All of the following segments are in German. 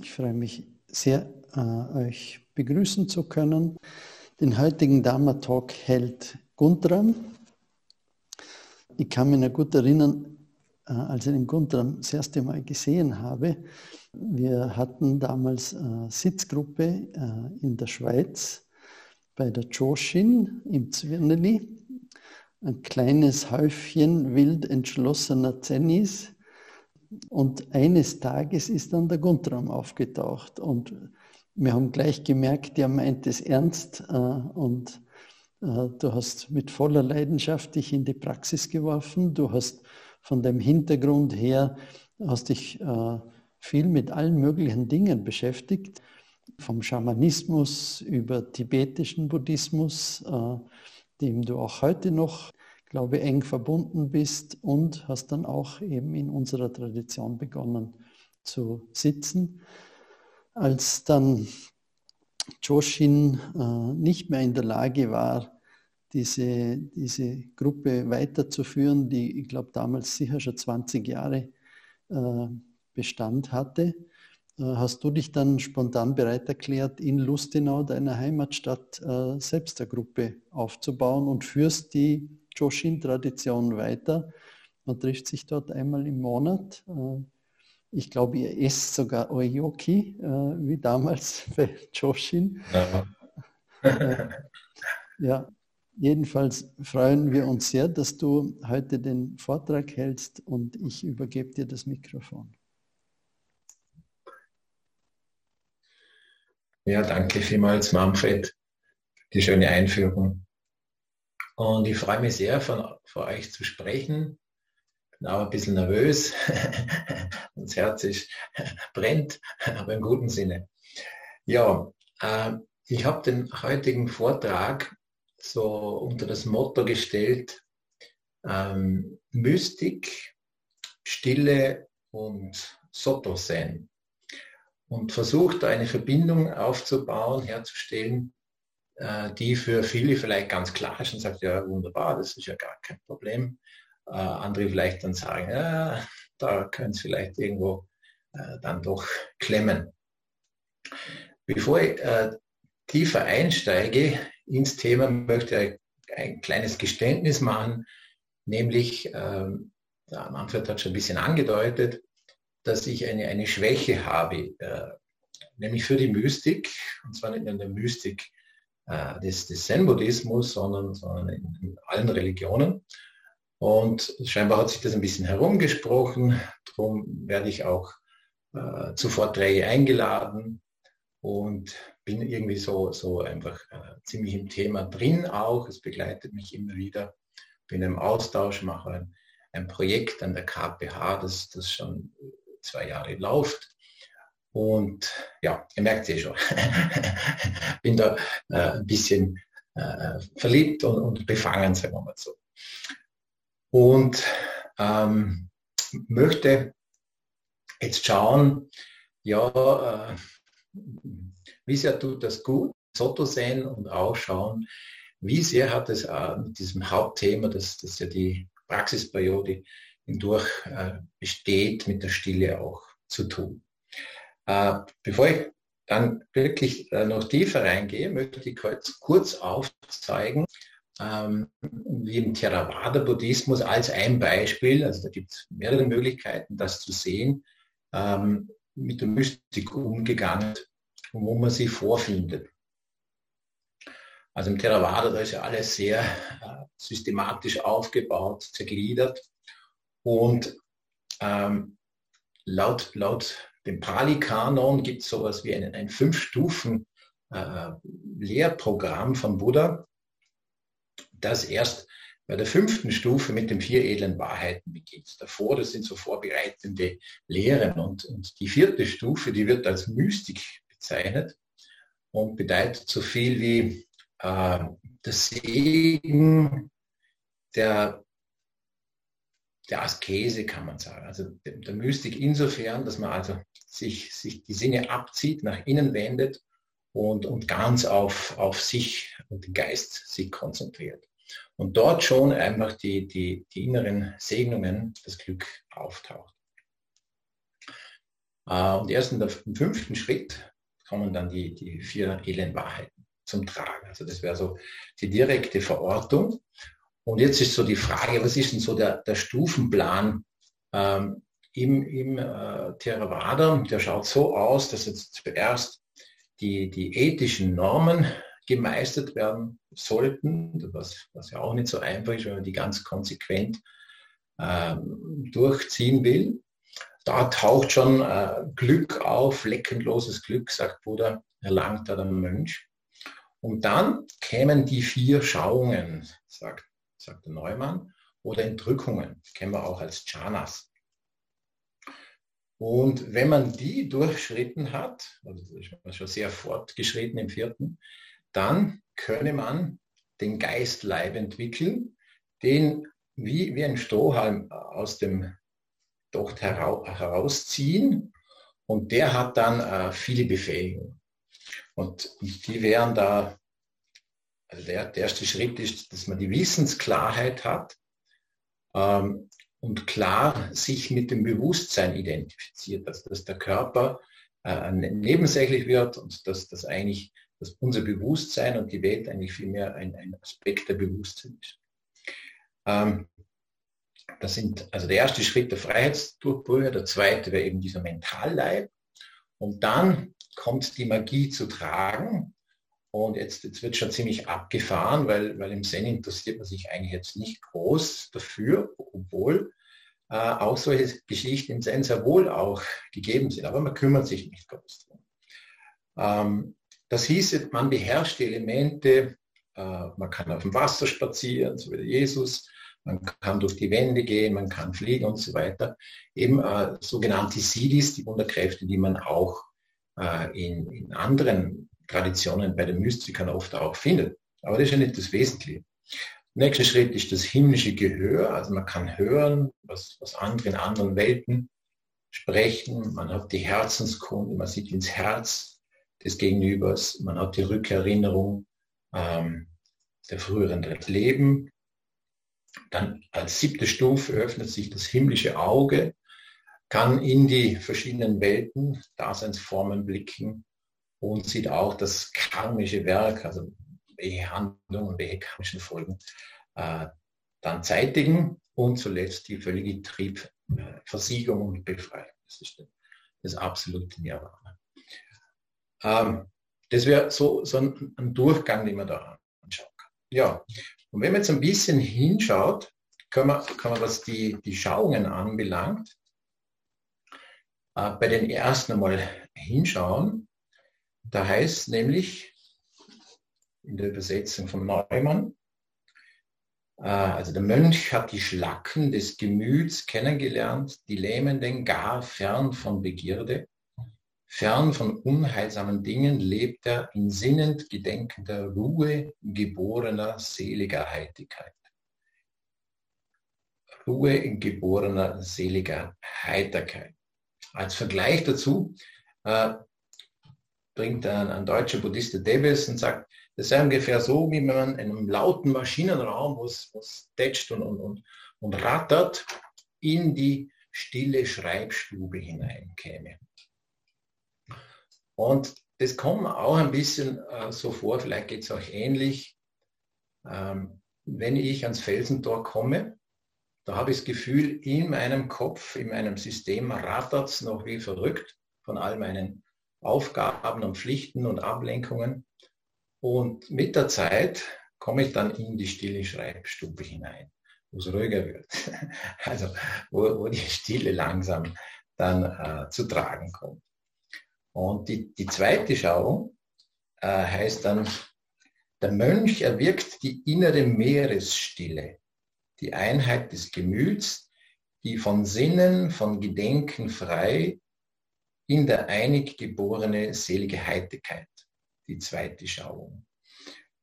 Ich freue mich sehr, äh, euch begrüßen zu können. Den heutigen Dharma Talk hält Guntram. Ich kann mich noch gut erinnern, äh, als ich den Guntram das erste Mal gesehen habe. Wir hatten damals eine Sitzgruppe äh, in der Schweiz bei der Joshin im Zwirneli. Ein kleines Häufchen wild entschlossener Zennis, und eines Tages ist dann der Guntram aufgetaucht und wir haben gleich gemerkt, der meint es ernst äh, und äh, du hast mit voller Leidenschaft dich in die Praxis geworfen. Du hast von deinem Hintergrund her, hast dich äh, viel mit allen möglichen Dingen beschäftigt, vom Schamanismus über tibetischen Buddhismus, dem du auch heute noch glaube, eng verbunden bist und hast dann auch eben in unserer Tradition begonnen zu sitzen. Als dann Joshin äh, nicht mehr in der Lage war, diese, diese Gruppe weiterzuführen, die ich glaube damals sicher schon 20 Jahre äh, Bestand hatte, äh, hast du dich dann spontan bereit erklärt, in Lustenau, deiner Heimatstadt, äh, selbst eine Gruppe aufzubauen und führst die Joshin-Tradition weiter. Man trifft sich dort einmal im Monat. Äh, ich glaube, ihr esst sogar Oyoki, äh, wie damals bei Joshin. Ja. ja, jedenfalls freuen wir uns sehr, dass du heute den Vortrag hältst und ich übergebe dir das Mikrofon. Ja, danke vielmals, Manfred, die schöne Einführung. Und ich freue mich sehr, von, von euch zu sprechen. Bin auch ein bisschen nervös. das Herz ist, brennt, aber im guten Sinne. Ja, äh, ich habe den heutigen Vortrag so unter das Motto gestellt, ähm, Mystik, Stille und Soto-Sein. Und versucht eine Verbindung aufzubauen, herzustellen die für viele vielleicht ganz klar ist und sagt, ja wunderbar, das ist ja gar kein Problem. Äh, andere vielleicht dann sagen, ja, da können es vielleicht irgendwo äh, dann doch klemmen. Bevor ich tiefer einsteige ins Thema, möchte ich ein kleines Geständnis machen, nämlich, ähm, der Manfred hat schon ein bisschen angedeutet, dass ich eine, eine Schwäche habe, nämlich für die Mystik, und zwar nicht nur in der Mystik äh, des, des Zen-Buddhismus, sondern, sondern in, in, allen Religionen. Und scheinbar hat sich das ein bisschen herumgesprochen. Darum werde ich auch äh, zu Vorträgen eingeladen und bin irgendwie so, so einfach äh, ziemlich im Thema drin auch. Es begleitet mich immer wieder. Bin im Austausch, mache ein, ein Projekt an der KPH, das, das schon zwei Jahre läuft. Und ja, ihr merkt es eh schon, bin da äh, ein bisschen äh, verliebt und, und, befangen, sagen wir mal so. Und ähm, möchte jetzt schauen, ja, äh, wie sehr tut das gut, Soto sein und auch schauen, wie sehr hat es äh, mit diesem Hauptthema, das, das ja die Praxisperiode hindurch äh, besteht, mit der Stille auch zu tun. Äh, bevor ich dann wirklich äh, noch tiefer reingehe, möchte ich kurz, kurz aufzeigen, ähm, wie im Theravada-Buddhismus als ein Beispiel, also da gibt es mehrere Möglichkeiten, das zu sehen, ähm, mit der Mystik umgegangen wo man sie vorfindet. Also im Theravada, da ist ja alles sehr äh, systematisch aufgebaut, zergliedert und ähm, laut, laut dem Pali-Kanon gibt es sowas wie ein, ein Fünf-Stufen-Lehrprogramm äh, von Buddha, das erst bei der fünften Stufe mit den vier edlen Wahrheiten beginnt. Davor, das sind so vorbereitende Lehren. Und, und die vierte Stufe, die wird als Mystik bezeichnet und bedeutet so viel wie äh, das Segen der der Askese, kann man sagen. Also der Mystik insofern, dass man also sich, sich die Sinne abzieht, nach innen wendet und, und ganz auf, auf sich und den Geist sich konzentriert. Und dort schon einfach die, die, die inneren Segnungen, das Glück auftaucht. Äh, und erst im fünften Schritt kommen dann die, die vier Elendwahrheiten zum Tragen. Also das wäre so die direkte Verortung. Und jetzt ist so die Frage, was ist denn so der, der Stufenplan ähm, im, im äh, Theravada? Der schaut so aus, dass jetzt zuerst die, die ethischen Normen gemeistert werden sollten, was, was ja auch nicht so einfach ist, wenn man die ganz konsequent ähm, durchziehen will. Da taucht schon äh, Glück auf, leckenloses Glück, sagt Buddha, erlangt da der Mönch. Und dann kämen die vier Schauungen, sagt, sagt der Neumann, oder Entrückungen, kennen wir auch als Chanas. Und wenn man die durchschritten hat, also schon sehr fortgeschritten im vierten, dann könne man den Geistleib entwickeln, den wie, wie ein Strohhalm aus dem Docht herausziehen und der hat dann äh, viele Befähigungen. Und die wären da, also der, der erste Schritt ist, dass man die Wissensklarheit hat ähm, und klar sich mit dem Bewusstsein identifiziert, also dass der Körper äh, nebensächlich wird und dass das eigentlich dass unser Bewusstsein und die Welt eigentlich vielmehr ein, ein Aspekt der Bewusstsein ist. Ähm, das sind also der erste Schritt der Freiheitsdurchbrüche, der zweite wäre eben dieser Mentalleib. Und dann kommt die Magie zu tragen. Und jetzt, jetzt wird schon ziemlich abgefahren, weil, weil im Zen interessiert man sich eigentlich jetzt nicht groß dafür, obwohl äh, auch solche Geschichten im Zen sehr wohl auch gegeben sind. Aber man kümmert sich nicht groß drum. Ähm, das hieß, man beherrscht die Elemente, äh, man kann auf dem Wasser spazieren, so wie Jesus, man kann durch die Wände gehen, man kann fliegen und so weiter. Eben äh, sogenannte Siddhis, die Wunderkräfte, die man auch äh, in, in, anderen Traditionen bei den Mystikern oft auch findet. Aber das ist ja nicht das Wesentliche. Nächster Schritt ist das himmlische Gehör. Also man kann hören, was, was andere in anderen Welten sprechen. Man hat die Herzenskunde, man sieht ins Herz des Gegenübers. Man hat die Rückerinnerung ähm, der früheren Leben. Dann als siebte Stufe öffnet sich das himmlische Auge, kann in die verschiedenen Welten, Daseinsformen blicken und sieht auch das karmische Werk, also welche Handlungen und welche karmischen Folgen äh, dann zeitigen und zuletzt die völlige Triebversiegung äh, und Befreiung. Das ist das absolute Nirvana. Ähm, das wäre so, so ein, ein Durchgang, den man da anschauen kann. Ja, und wenn man jetzt ein bisschen hinschaut, kann man, kann man was die, die Schauungen anbelangt, äh, bei den ersten einmal hinschauen. Da heißt nämlich in der Übersetzung von Neumann, äh, also der Mönch hat die Schlacken des Gemüts kennengelernt, die Lähmenden gar fern von Begierde. Fern von unheilsamen Dingen lebt er in sinnend gedenkender Ruhe, geborener, seliger Heiligkeit. Ruhe geborener, seliger Heiterkeit. Als Vergleich dazu äh, bringt ein, ein deutscher Buddhist Davis und sagt, das sei ungefähr so, wie man in einem lauten Maschinenraum, wo es tätscht und, und, und, und rattert, in die stille Schreibstube hineinkäme. Und das kommt auch ein bisschen äh, so vor, vielleicht geht es auch ähnlich, ähm, wenn ich ans Felsentor komme, da habe ich das Gefühl, in meinem Kopf, in meinem System rattert es noch wie verrückt von all meinen Aufgaben und Pflichten und Ablenkungen. Und mit der Zeit komme ich dann in die stille Schreibstube hinein, wo es ruhiger wird. Also wo, wo die Stille langsam dann äh, zu tragen kommt. Und die, die zweite Schauung äh, heißt dann, der Mönch erwirkt die innere Meeresstille, die Einheit des Gemüts, die von Sinnen, von Gedenken frei in der einig geborene selige Heiterkeit, die zweite Schauung.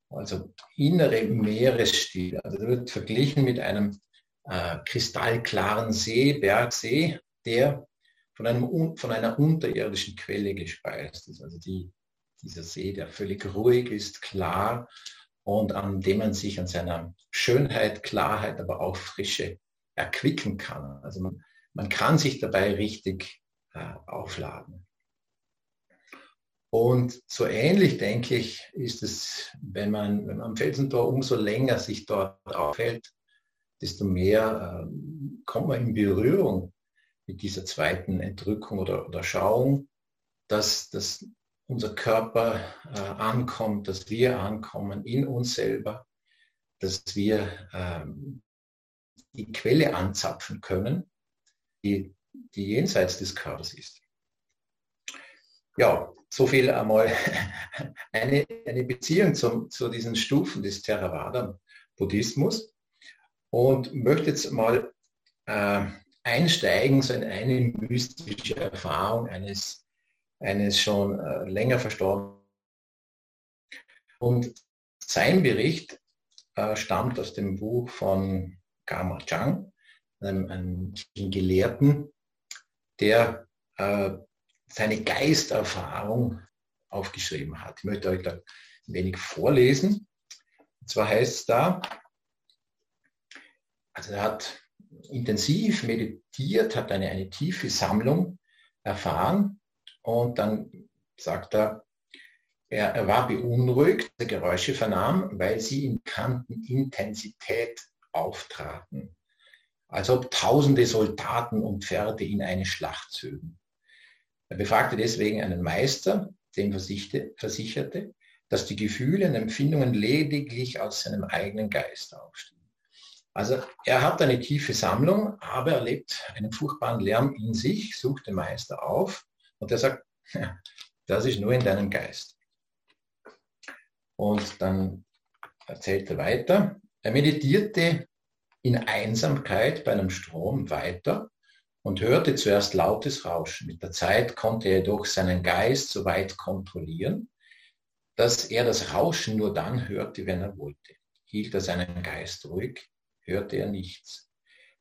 Also innere Meeresstille. Also das wird verglichen mit einem äh, kristallklaren See, Bergsee, der von, einem, von einer unterirdischen Quelle gespeist ist. Also die, dieser See, der völlig ruhig ist, klar und an dem man sich an seiner Schönheit, Klarheit, aber auch Frische erquicken kann. Also man, man kann sich dabei richtig aufladen. Und so ähnlich, denke ich, ist es, wenn man, wenn man am Felsentor umso länger sich dort aufhält, desto mehr äh, kommt man in Berührung mit dieser zweiten Entrückung oder, oder Schauung, dass, dass unser Körper äh, ankommt, dass wir ankommen in uns selber, dass wir ähm, die Quelle anzapfen können, die, die jenseits des Körpers ist. Ja, so viel einmal eine, eine Beziehung zum, zu diesen Stufen des Theravada-Buddhismus und möchte jetzt mal äh, einsteigen so in eine mystische Erfahrung eines, eines schon äh, länger verstorbenen. Und sein Bericht äh, stammt aus dem Buch von Gama Chang, einem, einem Gelehrten, der äh, seine Geisterfahrung aufgeschrieben hat. Ich möchte euch da ein wenig vorlesen. Und zwar heißt es da, also er hat intensiv meditiert, hat eine, eine tiefe Sammlung erfahren und dann sagt er, er, er war beunruhigt, Geräusche vernahm, weil sie in bekannten Intensität auftraten, als ob tausende Soldaten und Pferde in eine Schlacht zögen. Er befragte deswegen einen Meister, dem versicherte, dass die Gefühle und Empfindungen lediglich aus seinem eigenen Geist aufstehen. Also er hat eine tiefe Sammlung, aber er lebt einen furchtbaren Lärm in sich, sucht den Meister auf und er sagt, das ist nur in deinem Geist. Und dann erzählt er weiter, er meditierte in Einsamkeit bei einem Strom weiter und hörte zuerst lautes Rauschen. Mit der Zeit konnte er jedoch seinen Geist so weit kontrollieren, dass er das Rauschen nur dann hörte, wenn er wollte. Hielt er seinen Geist ruhig, hörte er nichts.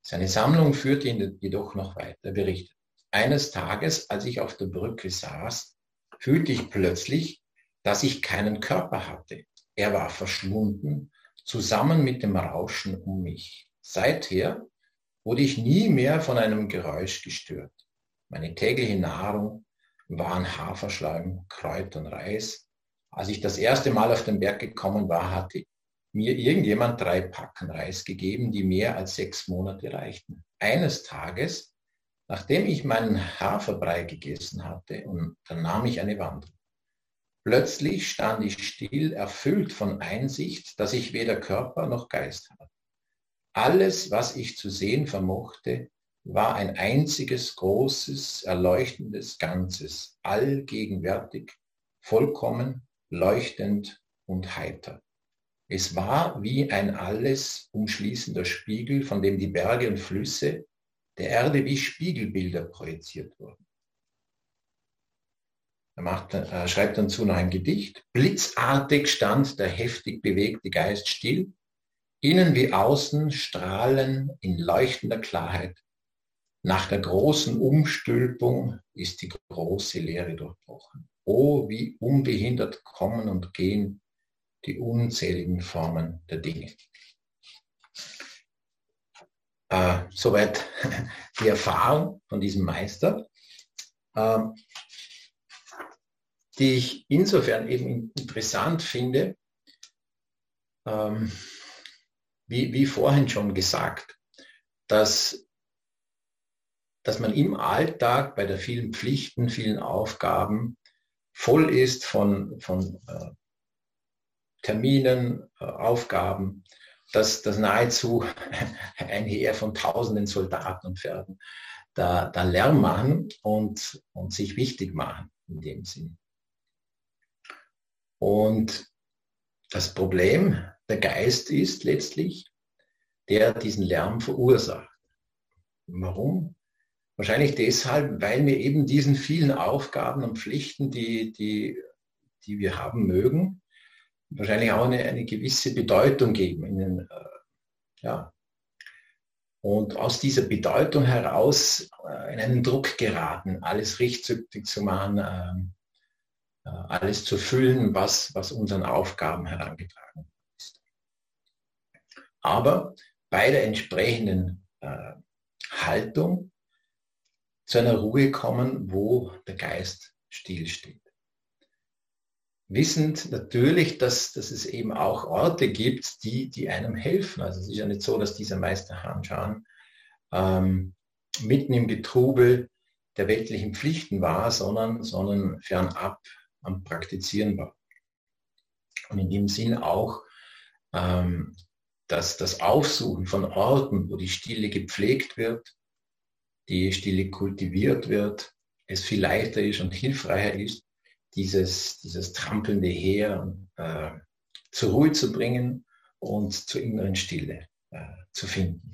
Seine Sammlung führte ihn jedoch noch weiter. Er berichtet, eines Tages, als ich auf der Brücke saß, fühlte ich plötzlich, dass ich keinen Körper hatte. Er war verschwunden, zusammen mit dem Rauschen um mich. Seither wurde ich nie mehr von einem Geräusch gestört. Meine tägliche Nahrung waren Haferschleim, Kräuter und Reis. Als ich das erste Mal auf den Berg gekommen war, hatte mir irgendjemand drei Packen Reis gegeben, die mehr als sechs Monate reichten. Eines Tages, nachdem ich meinen Haferbrei gegessen hatte, und dann nahm ich eine Wanderung. Plötzlich stand ich still, erfüllt von Einsicht, dass ich weder Körper noch Geist hatte. Alles, was ich zu sehen vermochte, war ein einziges großes, erleuchtendes Ganzes, allgegenwärtig, vollkommen, leuchtend und heiter. Es war wie ein alles umschließender Spiegel, von dem die Berge und Flüsse der Erde wie Spiegelbilder projiziert wurden. Er, macht, er schreibt dazu noch ein Gedicht. Blitzartig stand der heftig bewegte Geist still. Innen wie außen strahlen in leuchtender Klarheit. Nach der großen Umstülpung ist die große Leere durchbrochen. Oh, wie unbehindert kommen und gehen die unzähligen Formen der Dinge. Äh, soweit die Erfahrung von diesem Meister, äh, die ich insofern eben interessant finde, ähm, wie, wie vorhin schon gesagt, dass, dass man im Alltag bei der vielen Pflichten, vielen Aufgaben voll ist von, von äh, Terminen, äh, Aufgaben, dass das nahezu ein Heer von tausenden Soldaten und Pferden da, da Lärm machen und, und sich wichtig machen in dem Sinn. Und das Problem, der Geist ist letztlich, der diesen Lärm verursacht. Warum? Wahrscheinlich deshalb, weil wir eben diesen vielen Aufgaben und Pflichten, die, die, die wir haben mögen, wahrscheinlich auch eine, eine gewisse Bedeutung geben. In äh, ja. Und aus dieser Bedeutung heraus äh, in einen Druck geraten, alles richtig zu machen, äh, äh, alles zu füllen, was, was unseren Aufgaben herangetragen. Aber bei der entsprechenden äh, Haltung zu einer Ruhe kommen, wo der Geist stillsteht. Wissend natürlich, dass, dass es eben auch Orte gibt, die, die einem helfen. Also es ist ja nicht so, dass dieser Meister Hanshan ähm, mitten im Getrubel der weltlichen Pflichten war, sondern, sondern fernab am Praktizieren war. Und in dem Sinn auch ähm, dass das Aufsuchen von Orten, wo die Stille gepflegt wird, die Stille kultiviert wird, es viel leichter ist und hilfreicher ist, dieses, dieses trampelnde Heer äh, zur Ruhe zu bringen und zur inneren Stille äh, zu finden.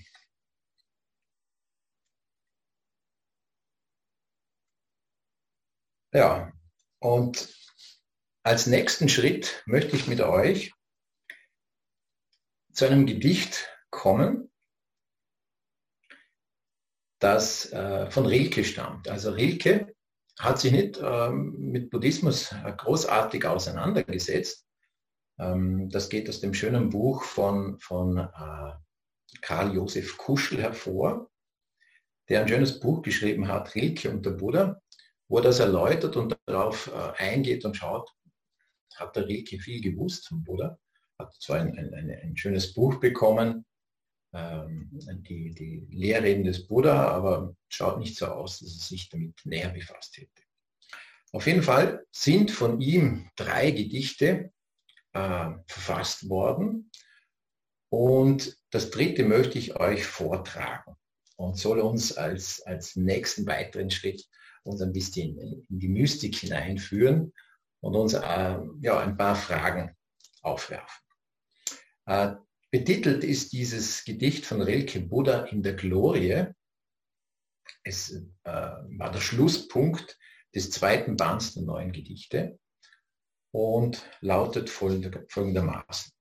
Ja, und als nächsten Schritt möchte ich mit euch zu einem Gedicht kommen, das äh, von Rilke stammt. Also Rilke hat sich nicht ähm, mit Buddhismus großartig auseinandergesetzt. Ähm, das geht aus dem schönen Buch von, von äh, Karl Josef Kuschel hervor, der ein schönes Buch geschrieben hat, Rilke und der Buddha, wo das erläutert und darauf äh, eingeht und schaut, hat der Rilke viel gewusst vom Buddha hat zwar ein, ein, ein, ein schönes Buch bekommen, ähm, die, die Lehrreden des Buddha, aber schaut nicht so aus, dass er sich damit näher befasst hätte. Auf jeden Fall sind von ihm drei Gedichte äh, verfasst worden und das dritte möchte ich euch vortragen und soll uns als, als nächsten weiteren Schritt uns ein bisschen in die Mystik hineinführen und uns äh, ja, ein paar Fragen aufwerfen. Äh, betitelt ist dieses Gedicht von Rilke Buddha in der Glorie. Es äh, war der Schlusspunkt des zweiten Bands der neuen Gedichte und lautet folgendermaßen.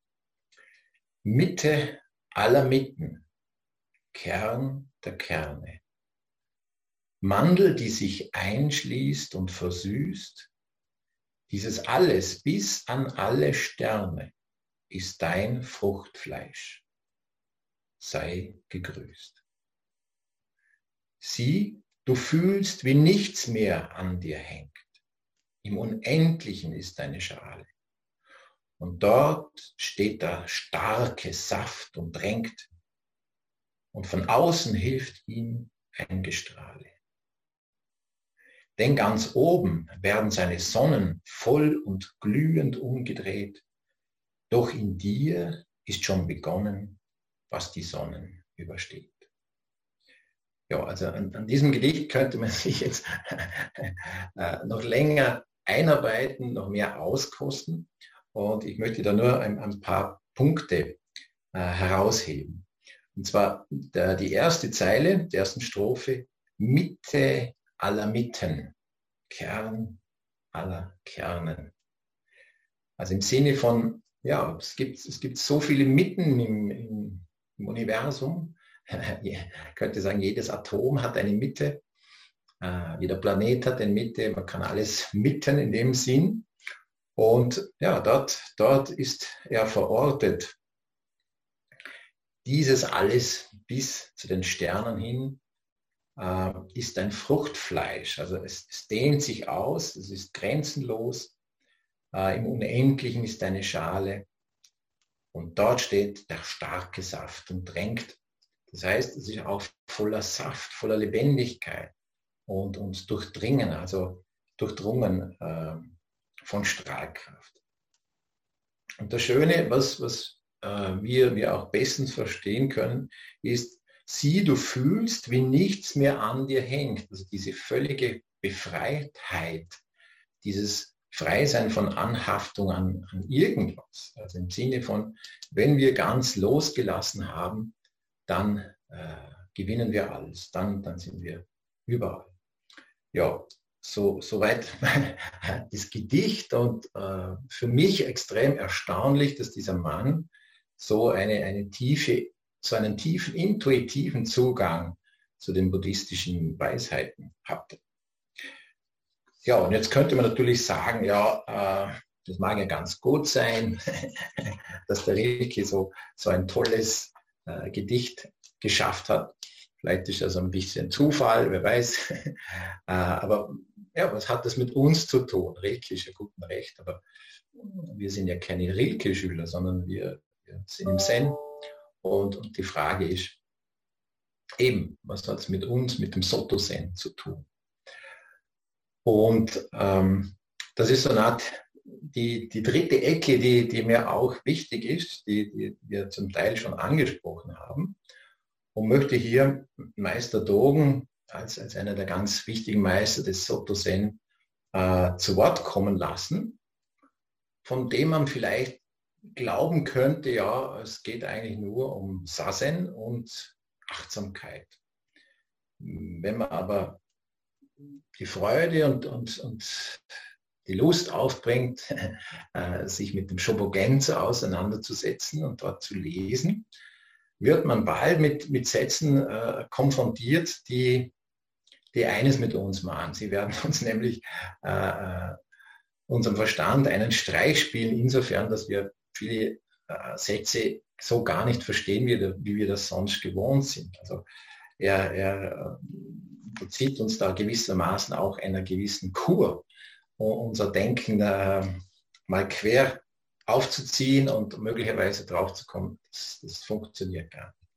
Mitte aller Mitten, Kern der Kerne. Mandel, die sich einschließt und versüßt, dieses alles bis an alle Sterne ist dein Fruchtfleisch. Sei gegrüßt. Sieh, du fühlst, wie nichts mehr an dir hängt. Im Unendlichen ist deine Schale. Und dort steht der starke Saft und drängt. Und von außen hilft ihm ein Gestrahle. Denn ganz oben werden seine Sonnen voll und glühend umgedreht doch in dir ist schon begonnen, was die Sonnen übersteht. Ja, also an, an diesem Gedicht könnte man sich jetzt äh, noch länger einarbeiten, noch mehr auskosten. Und ich möchte da nur ein, ein paar Punkte äh, herausheben. Und zwar der, die erste Zeile der ersten Strophe, Mitte aller Mitten, Kern aller Kernen. Also im Sinne von ja, es gibt, es gibt so viele Mitten im, im, Universum. ich könnte sagen, jedes Atom hat eine Mitte. Uh, jeder Planet hat eine Mitte. Man kann alles mitten in dem Sinn. Und ja, dort, dort ist er verortet. Dieses alles bis zu den Sternen hin äh, ist ein Fruchtfleisch. Also es, es, dehnt sich aus, es ist grenzenlos äh, Im Unendlichen ist eine Schale und dort steht der starke Saft und drängt. Das heißt, es ist auch voller Saft, voller Lebendigkeit und, und durchdringen, also durchdrungen äh, von Strahlkraft. Und das Schöne, was, was äh, wir, wir auch bestens verstehen können, ist, sieh, du fühlst, wie nichts mehr an dir hängt. Also diese völlige Befreitheit, dieses frei sein von Anhaftung an, an irgendwas. Also im Sinne von, wenn wir ganz losgelassen haben, dann äh, gewinnen wir alles, dann, dann sind wir überall. Ja, so soweit das Gedicht und äh, für mich extrem erstaunlich, dass dieser Mann so eine, eine tiefe, so einen tiefen intuitiven Zugang zu den buddhistischen Weisheiten hatte. Ja, und jetzt könnte man natürlich sagen, ja, äh, das mag ja ganz gut sein, dass der Rilke so, so ein tolles äh, Gedicht geschafft hat. Vielleicht ist das ein bisschen Zufall, wer weiß. Äh, aber ja, was hat das mit uns zu tun? Rilke ist ja gut und recht, aber wir sind ja keine Rilke-Schüler, sondern wir, wir, sind im Zen. Und, und die Frage ist eben, was hat es mit uns, mit dem Soto-Zen zu tun? Und ähm, das ist so eine Art, die, die dritte Ecke, die, die mir auch wichtig ist, die, die wir zum Teil schon angesprochen haben. Und möchte hier Meister Dogen als, als einer der ganz wichtigen Meister des Soto Zen äh, zu Wort kommen lassen, von dem man vielleicht glauben könnte, ja, es geht eigentlich nur um Sazen und Achtsamkeit. Wenn man aber die Freude und, und, und die Lust aufbringt, äh, sich mit dem Shobogenzo auseinanderzusetzen und dort zu lesen, wird man bald mit, mit Sätzen äh, konfrontiert, die, die eines mit uns machen. Sie werden uns nämlich äh, äh, unserem Verstand einen Streich spielen, insofern, dass wir viele äh, Sätze so gar nicht verstehen, wie, wie, wir das sonst gewohnt sind. Also er, er bezieht uns da gewissermaßen auch einer gewissen Kur, um unser Denken äh, mal quer aufzuziehen und möglicherweise drauf zu kommen, das, das funktioniert gar nicht.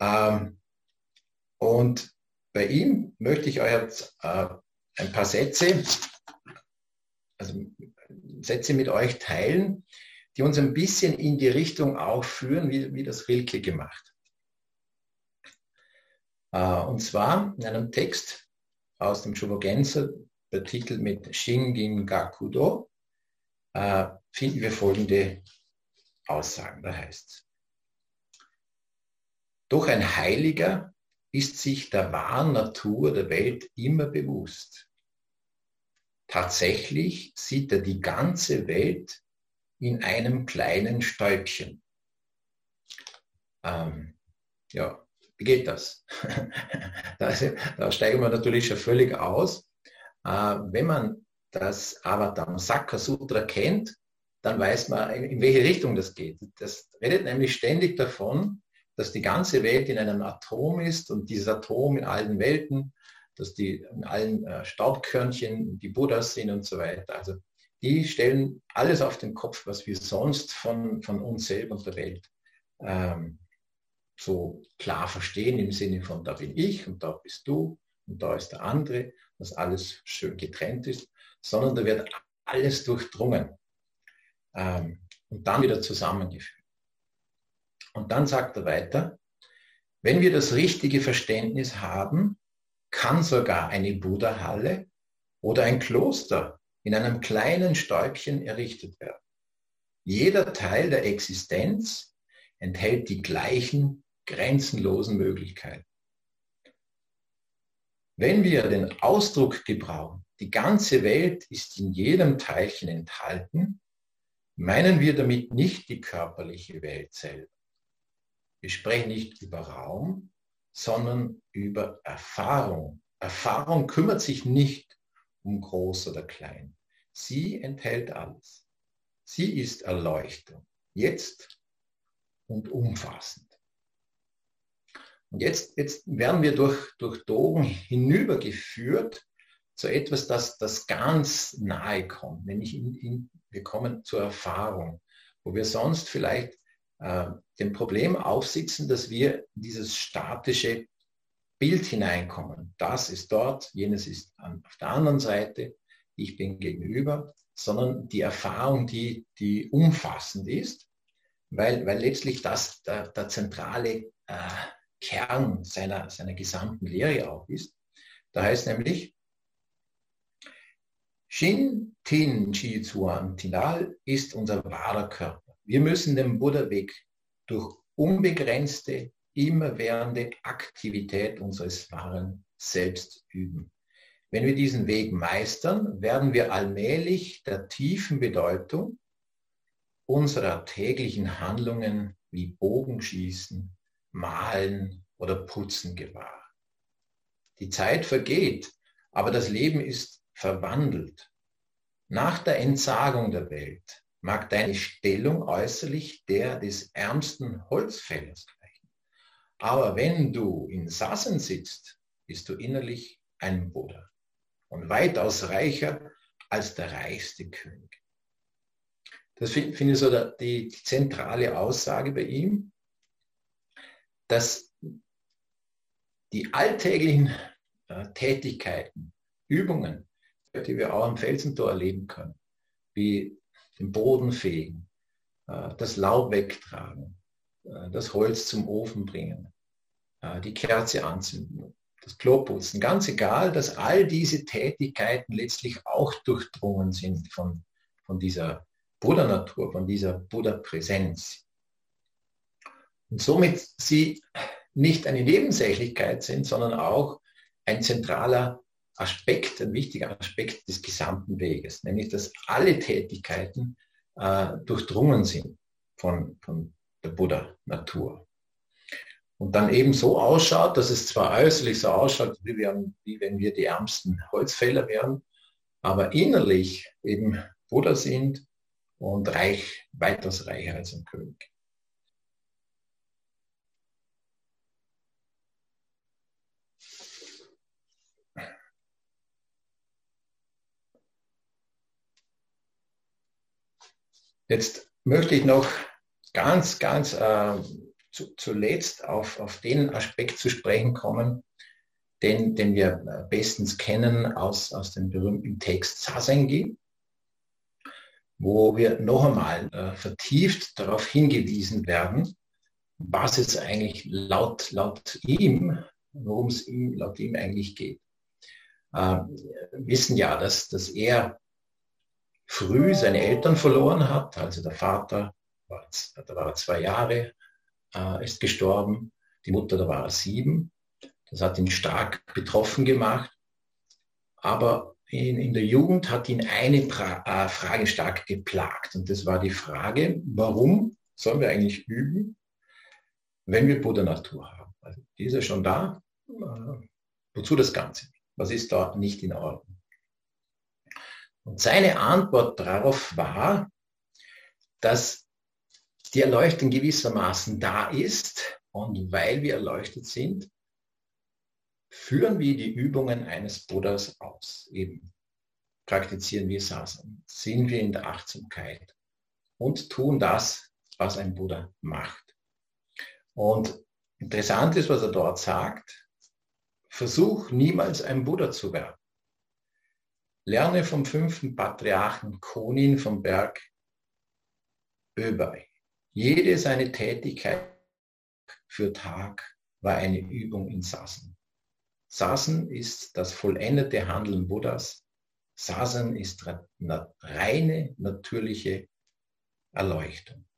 Ähm, und bei ihm möchte ich euch jetzt äh, ein paar Sätze, also Sätze mit euch teilen, die uns ein bisschen in die Richtung auch führen, wie, wie das Rilke gemacht und zwar in einem Text aus dem Shobogenzo, betitelt mit Shingin Gakudo, äh, finden wir folgende Aussagen. Da heißt Doch ein Heiliger ist sich der wahren Natur der Welt immer bewusst. Tatsächlich sieht er die ganze Welt in einem kleinen Stäubchen. Ähm, ja, wie geht das? da, da, steigen wir natürlich schon völlig aus. Äh, wenn man das Avatar Saka Sutra kennt, dann weiß man, in welche Richtung das geht. Das redet nämlich ständig davon, dass die ganze Welt in einem Atom ist und dieses Atom in allen Welten, dass die in allen äh, Staubkörnchen die Buddhas sind und so weiter. Also die stellen alles auf den Kopf, was wir sonst von, von uns selber und der Welt ähm, so klar verstehen, im Sinne von da bin ich und da bist du und da ist der andere, dass alles schön getrennt ist, sondern da wird alles durchdrungen ähm, und dann wieder zusammengeführt. Und dann sagt er weiter, wenn wir das richtige Verständnis haben, kann sogar eine Buddha-Halle oder ein Kloster in einem kleinen Stäubchen errichtet werden. Jeder Teil der Existenz enthält die gleichen grenzenlosen Möglichkeiten. Wenn wir den Ausdruck gebrauchen, die ganze Welt ist in jedem Teilchen enthalten, meinen wir damit nicht die körperliche Welt selber. Wir sprechen nicht über Raum, sondern über Erfahrung. Erfahrung kümmert sich nicht um groß oder klein. Sie enthält alles. Sie ist Erleuchtung, jetzt und umfassend. Und jetzt, jetzt werden wir durch, durch Drogen hinübergeführt zu etwas, das, das ganz nahe kommt, nämlich in, in, wir kommen zur Erfahrung, wo wir sonst vielleicht äh, dem Problem aufsitzen, dass wir dieses statische Bild hineinkommen. Das ist dort, jenes ist an, auf der anderen Seite, ich bin gegenüber, sondern die Erfahrung, die, die umfassend ist, weil, weil letztlich das der, der zentrale äh, Kern seiner, seiner gesamten Lehre auch ist. Da heißt nämlich, Shin Tin Chi Zuan Tinal ist unser wahrer Körper. Wir müssen den Buddha-Weg durch unbegrenzte, immerwährende Aktivität unseres wahren Selbst üben. Wenn wir diesen Weg meistern, werden wir allmählich der tiefen Bedeutung unserer täglichen Handlungen wie Bogenschießen, Malen oder Putzen gewahr. Die Zeit vergeht, aber das Leben ist verwandelt. Nach der Entsagung der Welt mag deine Stellung äußerlich der des ärmsten Holzfällers gleichen. Aber wenn du in Sassen sitzt, bist du innerlich ein Buddha und weitaus reicher als der reichste König. Das finde find ich so die, die zentrale Aussage bei ihm, dass die alltäglichen äh, Tätigkeiten, Übungen, die wir auch am Felsentor erleben können, wie den Boden fegen, äh, das Laub wegtragen, äh, das Holz zum Ofen bringen, äh, die Kerze anzünden, das Klo putzen, ganz egal, dass all diese Tätigkeiten letztlich auch durchdrungen sind von, von dieser Buddha-Natur, von dieser Buddha-Präsenz. Und somit sie nicht eine Nebensächlichkeit sind, sondern auch ein zentraler Aspekt, ein wichtiger Aspekt des gesamten Weges, nämlich dass alle Tätigkeiten äh, durchdrungen sind von, von der Buddha-Natur. Und dann eben so ausschaut, dass es zwar äußerlich so ausschaut, wie, wir, wie wenn wir die ärmsten Holzfäller wären, aber innerlich eben Buddha sind und reich, weitaus reicher als ein König. Jetzt möchte ich noch ganz, ganz äh, zu, zuletzt auf, auf den Aspekt zu sprechen kommen, den, den wir bestens kennen aus, aus dem berühmten Text Sasengi, wo wir noch einmal äh, vertieft darauf hingewiesen werden, was es eigentlich laut, laut ihm, worum es ihm, laut ihm eigentlich geht. Äh, wissen ja, dass, dass er früh seine Eltern verloren hat. Also der Vater, war, da war er zwei Jahre, äh, ist gestorben. Die Mutter, da war er sieben. Das hat ihn stark betroffen gemacht. Aber in, in der Jugend hat ihn eine pra äh, Frage stark geplagt. Und das war die Frage, warum sollen wir eigentlich üben, wenn wir Buddha Natur haben? Also die ist ja schon da. Äh, wozu das Ganze? Was ist da nicht in Ordnung? Und seine Antwort darauf war, dass die Erleuchtung gewissermaßen da ist und weil wir erleuchtet sind, führen wir die Übungen eines Buddhas aus. Eben praktizieren wir Sasan, sind wir in der Achtsamkeit und tun das, was ein Buddha macht. Und interessant ist, was er dort sagt, versuch niemals ein Buddha zu werden. Lerne vom fünften Patriarchen Konin vom Berg Öbei. Jede seine Tätigkeit für Tag war eine Übung in Sassen. Sassen ist das vollendete Handeln Buddhas. Sassen ist reine, natürliche Erleuchtung.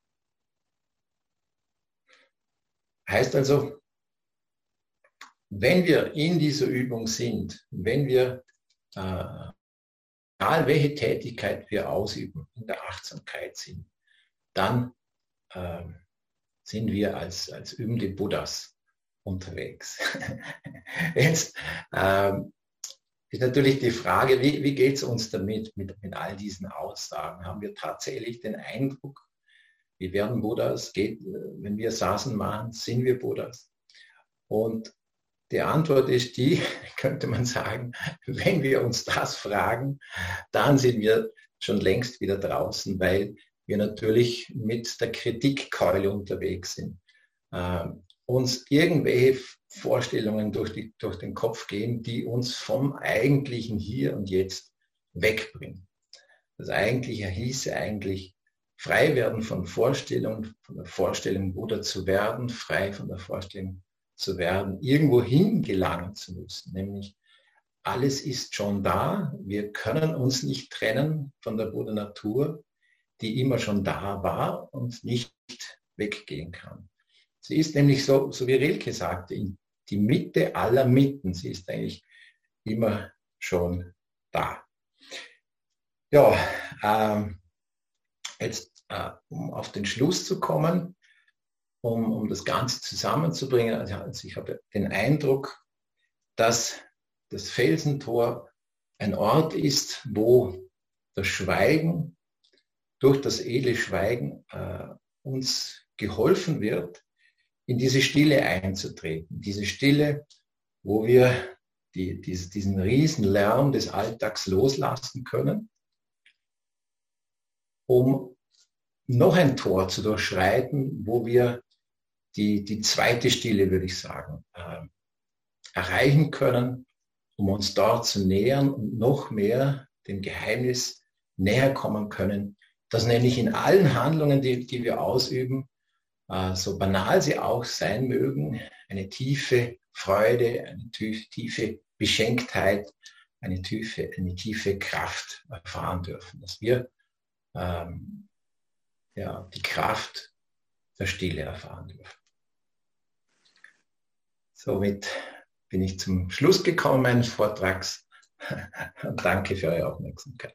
Heißt also, wenn wir in dieser Übung sind, wenn wir äh, egal welche Tätigkeit wir ausüben, in der Achtsamkeit sind, dann äh, sind wir als, als übende Buddhas unterwegs. Jetzt ähm, ist natürlich die Frage, wie, wie geht es uns damit, mit, mit all diesen Aussagen? Haben wir tatsächlich den Eindruck, wir werden Buddhas? Geht, wenn wir Sasen machen, sind wir Buddhas? Und die Antwort ist die, könnte man sagen, wenn wir uns das fragen, dann sind wir schon längst wieder draußen, weil wir natürlich mit der Kritikkeule unterwegs sind. Äh, uns irgendwelche Vorstellungen durch, die, durch den Kopf gehen, die uns vom eigentlichen Hier und Jetzt wegbringen. Das eigentliche hieße eigentlich frei werden von Vorstellungen, von der Vorstellung, Bruder zu werden, frei von der Vorstellung, zu werden, irgendwo hingelangen zu müssen, nämlich alles ist schon da. Wir können uns nicht trennen von der Buddha Natur, die immer schon da war und nicht weggehen kann. Sie ist nämlich so, so wie Rilke sagte, die Mitte aller Mitten. Sie ist eigentlich immer schon da. Ja, äh, jetzt äh, um auf den Schluss zu kommen, um, um das Ganze zusammenzubringen. Also ich habe den Eindruck, dass das Felsentor ein Ort ist, wo das Schweigen, durch das edle Schweigen äh, uns geholfen wird, in diese Stille einzutreten. Diese Stille, wo wir die, diesen, diesen riesen Lärm des Alltags loslassen können, um noch ein Tor zu durchschreiten, wo wir die, die zweite Stille, würde ich sagen, äh, erreichen können, um uns dort zu nähern und noch mehr dem Geheimnis näher kommen können, dass nämlich in allen Handlungen, die, die wir ausüben, äh, so banal sie auch sein mögen, eine tiefe Freude, eine tiefe Beschenktheit, eine tiefe, eine tiefe Kraft erfahren dürfen, dass wir ähm, ja, die Kraft der Stille erfahren dürfen. Somit bin ich zum Schluss gekommen meines Vortrags. Danke für eure Aufmerksamkeit.